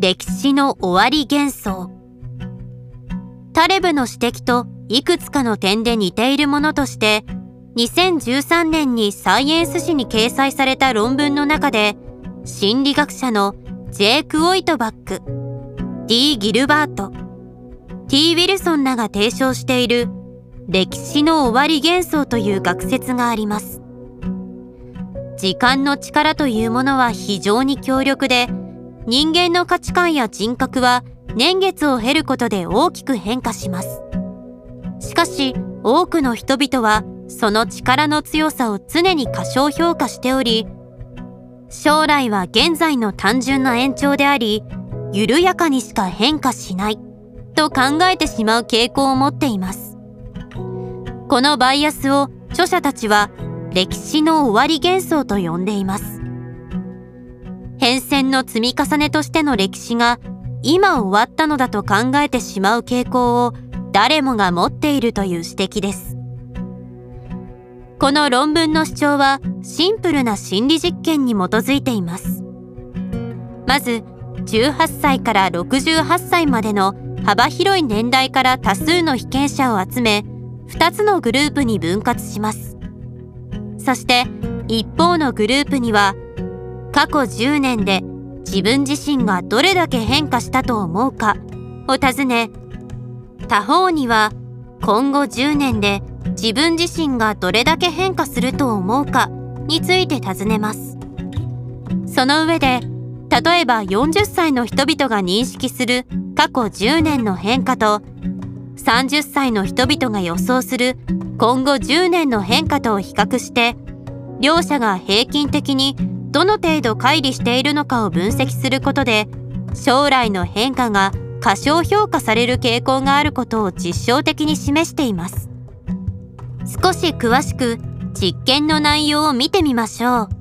歴史の終わり幻想。タレブの指摘といくつかの点で似ているものとして2013年にサイエンス誌に掲載された論文の中で心理学者のジェイク・オイトバック D・ ギルバート T・ ウィルソンらが提唱している歴史の終わり幻想という学説があります。時間の力というものは非常に強力で人間の価値観や人格は年月を経ることで大きく変化します。しかし多くの人々はその力の強さを常に過小評価しており将来は現在の単純な延長であり緩やかにしか変化しないと考えてしまう傾向を持っています。このバイアスを著者たちは歴史の終わり幻想と呼んでいます。変遷の積み重ねとしての歴史が今終わったのだと考えてしまう傾向を誰もが持っているという指摘です。この論文の主張はシンプルな心理実験に基づいています。まず18歳から68歳までの幅広い年代から多数の被験者を集め2つのグループに分割します。そして一方のグループには過去10年で自分自身がどれだけ変化したと思うかを尋ね他方には今後10年で自分自身がどれだけ変化すると思うかについて尋ねます。その上で例えば40歳の人々が認識する過去10年の変化と30歳の人々が予想する今後10年の変化とを比較して両者が平均的にどの程度乖離しているのかを分析することで将来の変化が過小評価される傾向があることを実証的に示しています。少し詳しく実験の内容を見てみましょう。